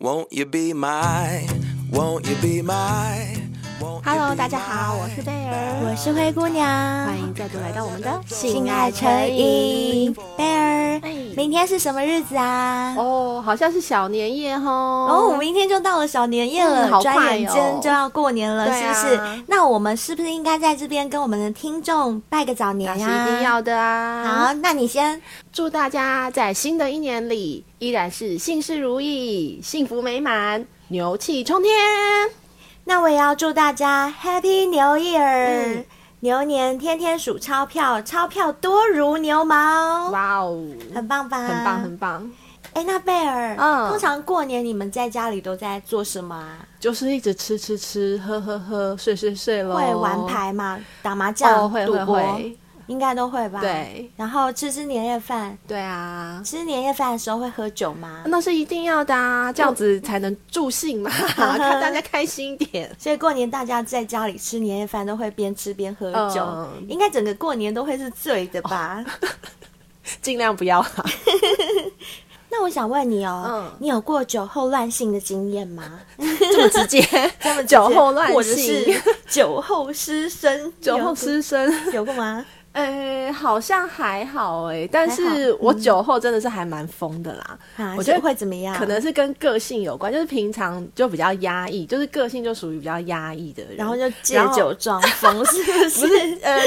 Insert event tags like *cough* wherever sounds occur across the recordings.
Won't you be my, won't you be my, Hello，大家好，我是贝儿，我是灰姑娘，欢迎再度来到我们的性爱成瘾。贝儿，哎，明天是什么日子啊？哦，好像是小年夜吼。哦，明天就到了小年夜了，转、嗯、眼间就要过年了，是不是？啊、那我们是不是应该在这边跟我们的听众拜个早年呀、啊？是一定要的啊！好，那你先祝大家在新的一年里依然是幸事如意、幸福美满、牛气冲天。那我也要祝大家 Happy New Year，、嗯、牛年天天数钞票，钞票多如牛毛。哇哦，很棒吧？很棒，很棒。哎、欸，那贝尔，嗯，通常过年你们在家里都在做什么啊？就是一直吃吃吃，喝喝喝，睡睡睡咯。会玩牌吗？打麻将、哦？会会会。应该都会吧。对，然后吃吃年夜饭。对啊，吃年夜饭的时候会喝酒吗？那是一定要的啊，这样子才能助兴嘛，*laughs* 看大家开心一点。所以过年大家在家里吃年夜饭都会边吃边喝酒，嗯、应该整个过年都会是醉的吧？哦、*laughs* 尽量不要。*laughs* 那我想问你哦，嗯、你有过酒后乱性的经验吗？这么直接，这么酒后乱性，或者是酒后失身？酒后失身有过吗？呃、欸，好像还好哎、欸，但是我酒后真的是还蛮疯的啦。嗯、我觉得会怎么样？可能是跟个性有关，就是平常就比较压抑，就是个性就属于比较压抑的人，然后就借酒装疯，是不是？不是呃，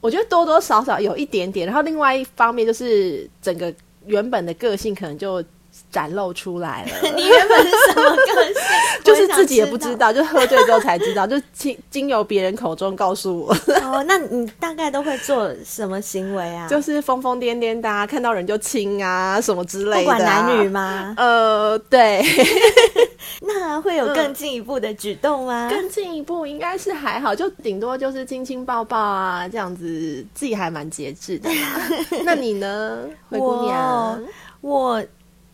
我觉得多多少少有一点点。然后另外一方面就是整个原本的个性可能就。展露出来了。*laughs* 你原本是什么个性？*laughs* 就是自己也不知道，就喝醉之后才知道，就经经由别人口中告诉我。*laughs* 哦，那你大概都会做什么行为啊？就是疯疯癫癫的，看到人就亲啊，什么之类的、啊。不管男女吗？呃，对。那会有更进一步的举动吗？嗯、更进一步应该是还好，就顶多就是亲亲抱抱啊，这样子，自己还蛮节制的。那你呢，灰姑娘？我。我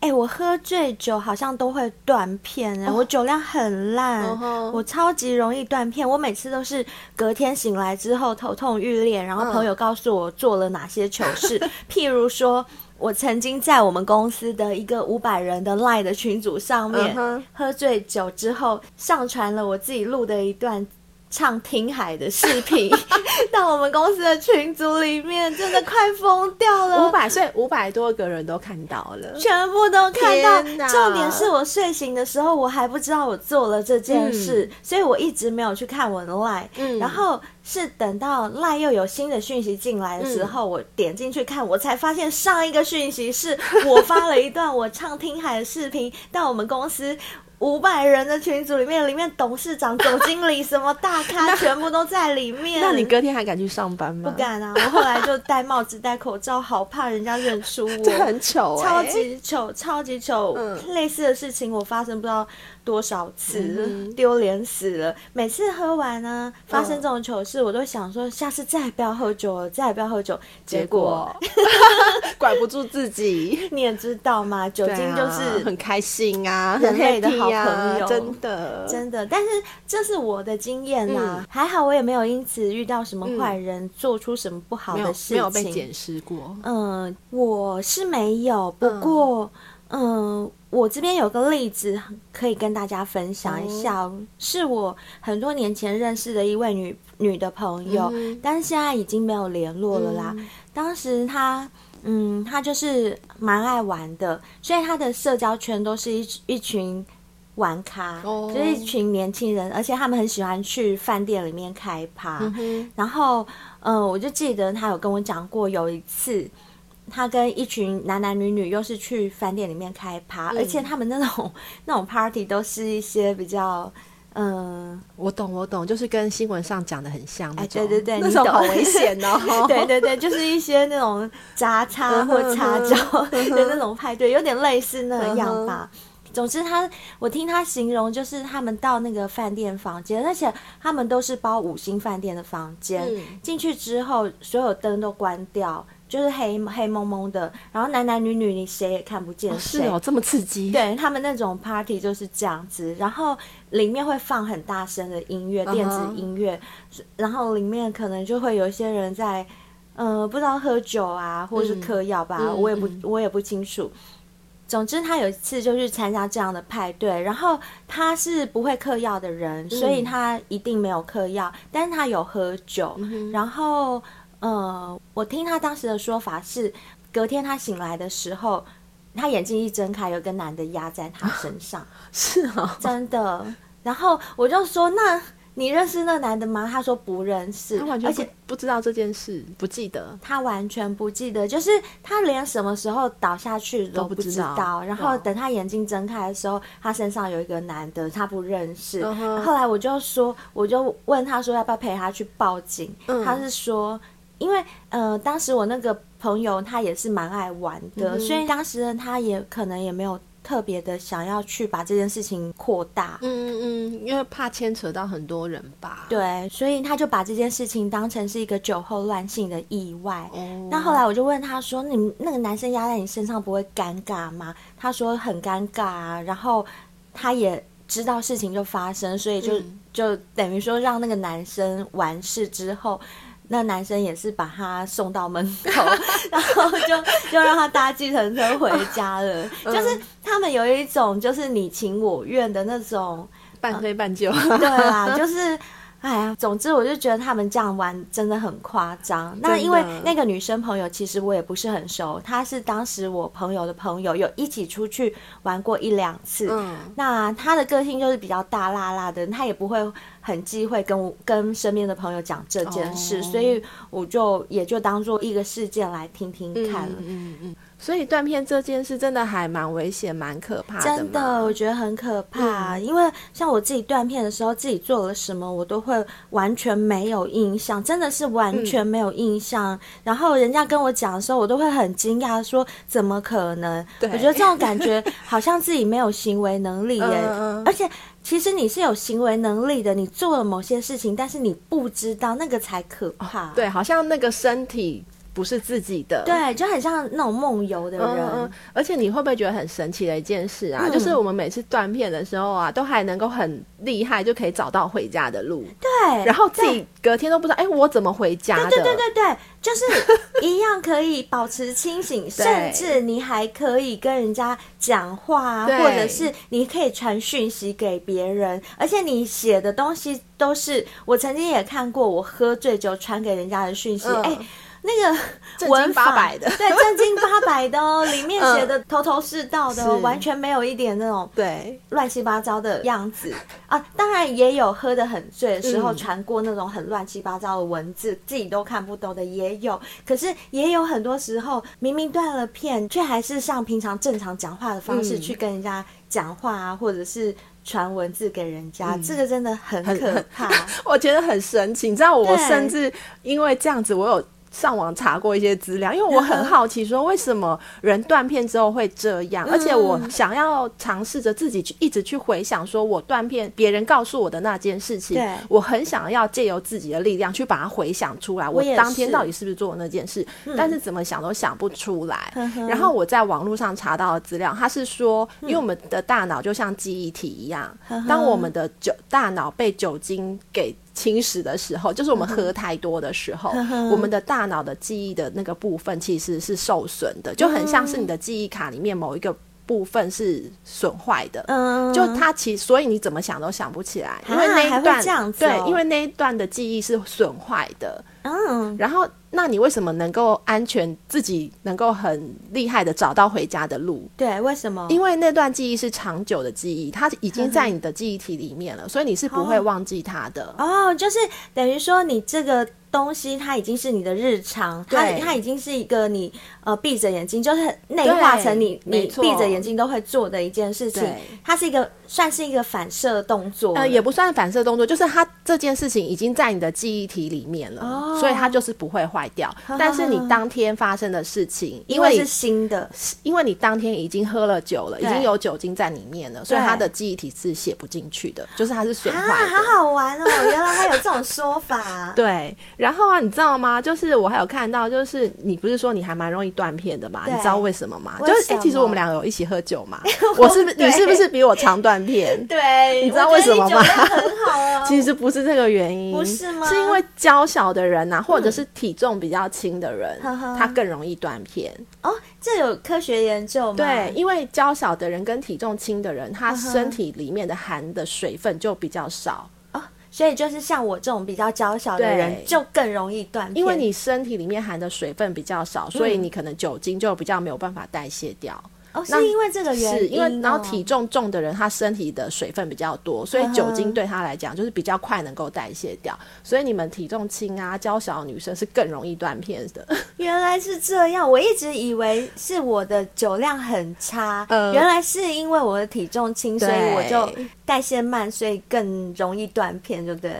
哎、欸，我喝醉酒好像都会断片哎、欸，oh. 我酒量很烂，uh-huh. 我超级容易断片。我每次都是隔天醒来之后头痛欲裂，然后朋友告诉我做了哪些糗事，譬如说我曾经在我们公司的一个五百人的 Line 的群组上面，uh-huh. 喝醉酒之后上传了我自己录的一段。唱听海的视频 *laughs* 到我们公司的群组里面，真的快疯掉了。五百岁，五百多个人都看到了，全部都看到。重点是我睡醒的时候，我还不知道我做了这件事，嗯、所以我一直没有去看我的 LINE、嗯。然后是等到 LINE 又有新的讯息进来的时候，嗯、我点进去看，我才发现上一个讯息是我发了一段我唱听海的视频到我们公司。五百人的群组里面，里面董事长、总经理什么大咖全部都在里面。*laughs* 那你隔天还敢去上班吗？不敢啊！我后来就戴帽子、戴口罩，好怕人家认出我。*laughs* 很丑、欸，超级丑，超级丑。嗯，类似的事情我发生不知道多少次，丢、嗯、脸死了。每次喝完呢，发生这种糗事，我都想说下次再也不要喝酒了，再也不要喝酒。结果，*laughs* 管不住自己。*laughs* 你也知道嘛，酒精就是、啊、很开心啊，人类的。好朋友，真的真的，但是这是我的经验呐、啊嗯，还好我也没有因此遇到什么坏人，做出什么不好的事情，没有，被检视过。嗯，我是没有，不过嗯，嗯，我这边有个例子可以跟大家分享一下，嗯、是我很多年前认识的一位女女的朋友，嗯、但是现在已经没有联络了啦。嗯、当时她。嗯，她就是蛮爱玩的，所以她的社交圈都是一一群。玩咖，oh. 就是一群年轻人，而且他们很喜欢去饭店里面开趴。Mm-hmm. 然后，嗯、呃，我就记得她有跟我讲过，有一次他跟一群男男女女又是去饭店里面开趴，嗯，而且他们那种那种 party 都是一些比较，嗯、呃，我懂我懂，就是跟新闻上讲的很像那种，哎，对对对，那种好危险哦，*laughs* 对对对，就是一些那种扎叉或擦胶的那种派对，有点类似那样吧。总之他，他我听他形容，就是他们到那个饭店房间，而且他们都是包五星饭店的房间。进、嗯、去之后，所有灯都关掉，就是黑黑蒙蒙的，然后男男女女你谁也看不见谁。是哦，这么刺激。对，他们那种 party 就是这样子，然后里面会放很大声的音乐，电子音乐，uh-huh. 然后里面可能就会有一些人在，嗯、呃，不知道喝酒啊，或者是嗑药吧，嗯、我也不、嗯、我也不清楚。总之，他有一次就去参加这样的派对，然后他是不会嗑药的人，所以他一定没有嗑药，但是他有喝酒。然后，呃，我听他当时的说法是，隔天他醒来的时候，他眼睛一睁开，有个男的压在他身上，*laughs* 是啊，真的。然后我就说那。你认识那男的吗？他说不认识，他完全不，而且不知道这件事，不记得。他完全不记得，就是他连什么时候倒下去都不知道。知道然后等他眼睛睁开的时候，他身上有一个男的，他不认识。嗯、后来我就说，我就问他说要不要陪他去报警。嗯、他是说，因为呃，当时我那个朋友他也是蛮爱玩的，嗯、所以当时呢，他也可能也没有。特别的想要去把这件事情扩大，嗯嗯嗯，因为怕牵扯到很多人吧。对，所以他就把这件事情当成是一个酒后乱性的意外。哦，那后来我就问他说：“你那个男生压在你身上不会尴尬吗？”他说很尴尬啊。然后他也知道事情就发生，所以就、嗯、就等于说让那个男生完事之后。那男生也是把他送到门口，*laughs* 然后就就让他搭计程车回家了。就是他们有一种就是你情我愿的那种半推半就，对啦，就是。哎呀，总之我就觉得他们这样玩真的很夸张。那因为那个女生朋友其实我也不是很熟，她是当时我朋友的朋友，有一起出去玩过一两次。嗯，那她的个性就是比较大辣辣的，她也不会很忌讳跟跟身边的朋友讲这件事，哦、所以我就也就当做一个事件来听听看了。嗯嗯嗯。所以断片这件事真的还蛮危险、蛮可怕的。真的，我觉得很可怕。嗯、因为像我自己断片的时候，自己做了什么，我都会完全没有印象，真的是完全没有印象。嗯、然后人家跟我讲的时候，我都会很惊讶，说怎么可能？对我觉得这种感觉好像自己没有行为能力耶。嗯、而且其实你是有行为能力的，你做了某些事情，但是你不知道，那个才可怕。哦、对，好像那个身体。不是自己的，对，就很像那种梦游的人。而且你会不会觉得很神奇的一件事啊？嗯、就是我们每次断片的时候啊，都还能够很厉害，就可以找到回家的路。对，然后自己隔天都不知道，哎、欸，我怎么回家的？对对对对对，就是 *laughs* 一样可以保持清醒，甚至你还可以跟人家讲话，对或者是你可以传讯息给别人，而且你写的东西都是我曾经也看过，我喝醉酒传给人家的讯息，哎、嗯。欸那个文法的，对，正经八百的哦，里面写的 *laughs* 头头是道的，哦，完全没有一点那种对乱七八糟的样子啊。当然也有喝得很醉的时候传过那种很乱七八糟的文字，自己都看不懂的也有。可是也有很多时候，明明断了片，却还是像平常正常讲话的方式去跟人家讲话啊，或者是传文字给人家，这个真的很可怕。*laughs* 我觉得很神奇，你知道，我甚至因为这样子，我有。上网查过一些资料，因为我很好奇，说为什么人断片之后会这样，而且我想要尝试着自己去一直去回想，说我断片别人告诉我的那件事情，我很想要借由自己的力量去把它回想出来，我当天到底是不是做了那件事，但是怎么想都想不出来。然后我在网络上查到的资料，它是说，因为我们的大脑就像记忆体一样，当我们的酒大脑被酒精给侵蚀的时候，就是我们喝太多的时候，嗯、我们的大脑的记忆的那个部分其实是受损的，就很像是你的记忆卡里面某一个部分是损坏的。嗯，就它其实，所以你怎么想都想不起来，因为那一段、啊哦、对，因为那一段的记忆是损坏的。嗯，然后。那你为什么能够安全，自己能够很厉害的找到回家的路？对，为什么？因为那段记忆是长久的记忆，它已经在你的记忆体里面了，所以你是不会忘记它的。哦，就是等于说你这个东西它已经是你的日常，它它已经是一个你呃闭着眼睛就是内化成你你闭着眼睛都会做的一件事情，它是一个算是一个反射动作，呃，也不算反射动作，就是它这件事情已经在你的记忆体里面了，哦、所以它就是不会坏。掉，但是你当天发生的事情，因为是新的，因为你当天已经喝了酒了，已经有酒精在里面了，所以它的记忆体是写不进去的，就是它是损坏的。好好玩哦，原来还有这种说法。*laughs* 对，然后啊，你知道吗？就是我还有看到，就是你不是说你还蛮容易断片的嘛？你知道为什么吗？么就是哎、欸，其实我们两个有一起喝酒嘛。*laughs* 我是不是你是不是比我常断片？对，你知道为什么吗？很好啊。*laughs* 其实不是这个原因，不是吗？是因为娇小的人呐、啊，或者是体重比较轻的人，嗯、他更容易断片。哦，这有科学研究吗？对，因为娇小的人跟体重轻的人，他身体里面的含的水分就比较少。所以就是像我这种比较娇小的人，就更容易断片，因为你身体里面含的水分比较少，所以你可能酒精就比较没有办法代谢掉。哦，是因为这个原因、哦，是因为然后体重重的人，他身体的水分比较多，所以酒精对他来讲就是比较快能够代谢掉。所以你们体重轻啊、娇小的女生是更容易断片的。*laughs* 原来是这样，我一直以为是我的酒量很差，呃、原来是因为我的体重轻，所以我就代谢慢，所以更容易断片，对不对？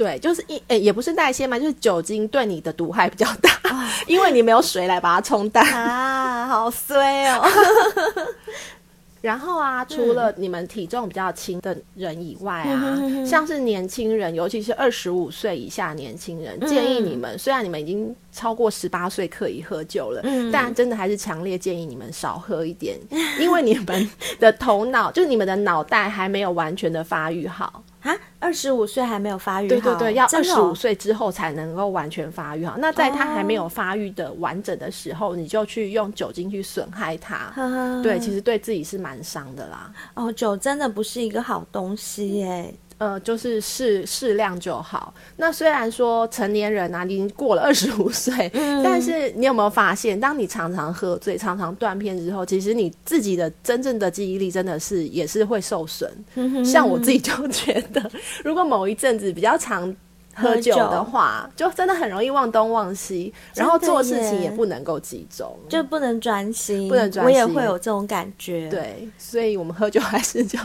对，就是一诶、欸，也不是代谢嘛，就是酒精对你的毒害比较大，哦、因为你没有水来把它冲淡啊，好衰哦。*laughs* 然后啊，除了你们体重比较轻的人以外啊，嗯、像是年轻人，尤其是二十五岁以下年轻人，嗯、建议你们，虽然你们已经超过十八岁可以喝酒了，嗯、但真的还是强烈建议你们少喝一点，*laughs* 嗯、因为你们的头脑，就是你们的脑袋还没有完全的发育好。啊，二十五岁还没有发育好，对对对，要二十五岁之后才能够完全发育好。那在他还没有发育的完整的时候，哦、你就去用酒精去损害他，呵呵对，其实对自己是蛮伤的啦。哦，酒真的不是一个好东西耶。呃，就是适适量就好。那虽然说成年人啊，已经过了二十五岁，嗯、但是你有没有发现，当你常常喝醉、常常断片之后，其实你自己的真正的记忆力真的是也是会受损。嗯、像我自己就觉得，如果某一阵子比较常喝酒的话，就真的很容易忘东忘西，然后做事情也不能够集中，就不能专心，不能专心。我也会有这种感觉。对，所以我们喝酒还是就。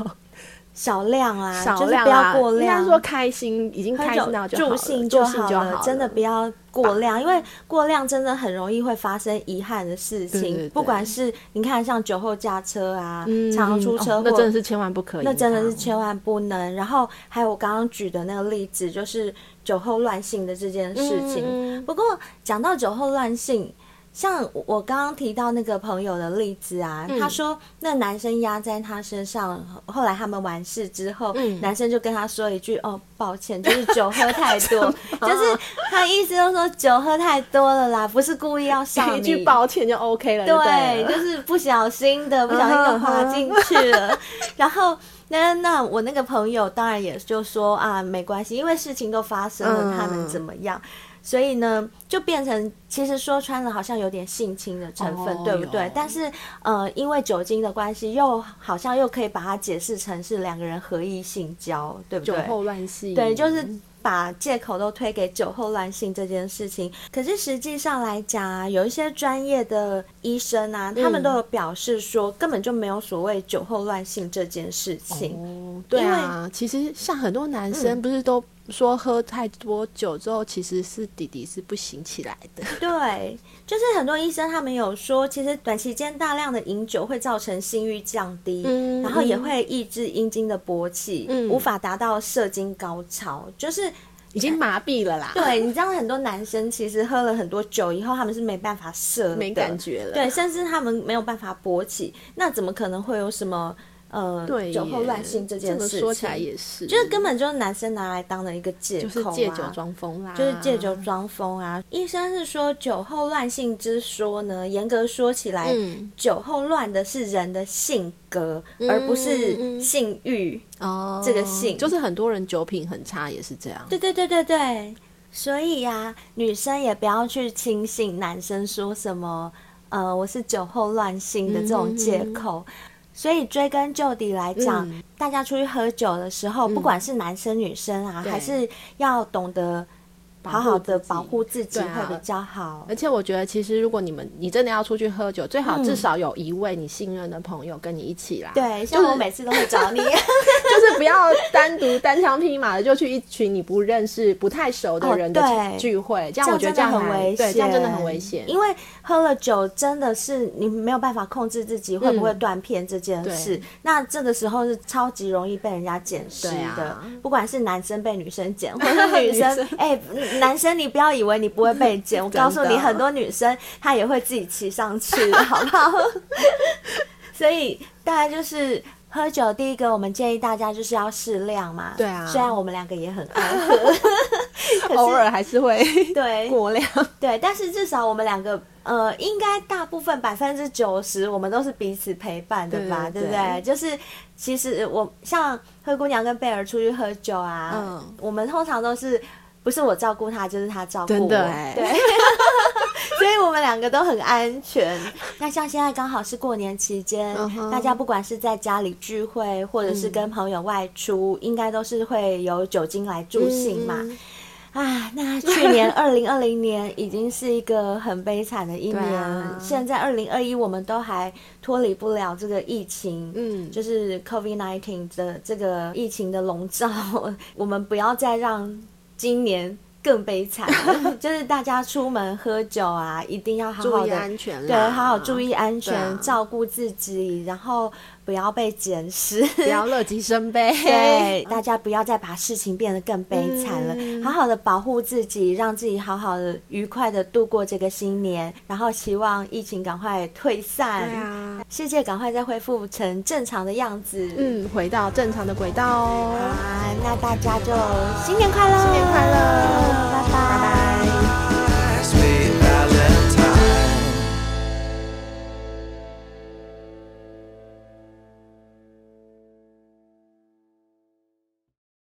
少量啊，少量啊，不要过量。应该说开心，已经开心到就好了，助兴就好了。真的不要过量，因为过量真的很容易会发生遗憾的事情。不管是你看，像酒后驾车啊，常常出车祸，那真的是千万不可以。那真的是千万不能。然后还有我刚刚举的那个例子，就是酒后乱性的这件事情。不过讲到酒后乱性。像我刚刚提到那个朋友的例子啊，嗯、他说那男生压在他身上，后来他们完事之后，嗯、男生就跟他说一句：“哦，抱歉，就是酒喝太多。*laughs* ”就是他意思就是说酒喝太多了啦，不是故意要上你。一句抱歉就 OK 了。对，对就是不小心的，*laughs* 不小心就滑进去了。*laughs* 然后那那我那个朋友当然也就说啊，没关系，因为事情都发生了，嗯、他能怎么样？所以呢，就变成其实说穿了，好像有点性侵的成分，哦、对不对？但是呃，因为酒精的关系，又好像又可以把它解释成是两个人合意性交，对不对？酒后乱性，对，就是把借口都推给酒后乱性这件事情。可是实际上来讲啊，有一些专业的医生啊，他们都有表示说，根本就没有所谓酒后乱性这件事情。哦、对啊，为其实像很多男生不是都、嗯。说喝太多酒之后，其实是弟弟是不行起来的。*laughs* 对，就是很多医生他们有说，其实短期间大量的饮酒会造成性欲降低，嗯、然后也会抑制阴茎的勃起，嗯、无法达到射精高潮，就是已经麻痹了啦。对，你知道很多男生其实喝了很多酒以后，他们是没办法射，没感觉了，对，甚至他们没有办法勃起，那怎么可能会有什么？呃，对，酒后乱性这件事情，说起来也是，就是根本就是男生拿来当了一个借口，就是借酒装疯啦，就是借酒装疯啊。医生是说，酒后乱性之说呢，严格说起来，嗯、酒后乱的是人的性格，嗯、而不是性欲哦。这个性就是很多人酒品很差，也是这样。对对对对对，所以呀、啊，女生也不要去轻信男生说什么，呃，我是酒后乱性的这种借口。嗯所以追根究底来讲，嗯、大家出去喝酒的时候，嗯、不管是男生女生啊，对还是要懂得。好好的保护自己会比较好，啊，而且我觉得其实如果你们你真的要出去喝酒，最好至少有一位你信任的朋友跟你一起啦。对，像我每次都会找你，*laughs* 就是不要单独单枪匹马的就去一群你不认识、不太熟的人的聚会，这样我觉得这样很危险，对，这样真的很危险。因为喝了酒真的是你没有办法控制自己会不会断片这件事，那这个时候是超级容易被人家捡尸的，不管是男生被女生捡，或者 *laughs* 是女生哎。男生你不要以为你不会被剪，*laughs* 我告诉你，很多女生她也会自己骑上去，好不好？*laughs* 所以大概就是。喝酒，第一个我们建议大家就是要适量嘛。对啊，虽然我们两个也很爱喝，偶尔还是会对过量。对，但是至少我们两个，呃，应该大部分百分之九十，我们都是彼此陪伴的吧？对，不对？就是其实我像灰姑娘跟贝儿出去喝酒啊，嗯，我们通常都是不是我照顾他，就是他照顾我。真的欸，对。*laughs* 所以我们两个都很安全。那像现在刚好是过年期间，uh huh. 大家不管是在家里聚会，或者是跟朋友外出，嗯、应该都是会有酒精来助兴嘛。嗯、啊，那去年 *laughs* 二零二零年已经是一个很悲惨的一年，啊、现在二零二一我们都还脱离不了这个疫情，嗯，就是 COVID nineteen 的这个疫情的笼罩。*laughs* 我们不要再让今年。更悲惨，*laughs* 就是大家出门喝酒啊，一定要好好的注意安全，对，好好注意安全，啊、照顾自己，然后不要被捡尸，不要乐极生悲。*laughs* 对，大家不要再把事情变得更悲惨了，嗯、好好的保护自己，让自己好好的愉快的度过这个新年，然后希望疫情赶快退散，对啊，世界赶快再恢复成正常的样子，嗯，回到正常的轨道哦。啊，那大家就新年快乐，新年快乐。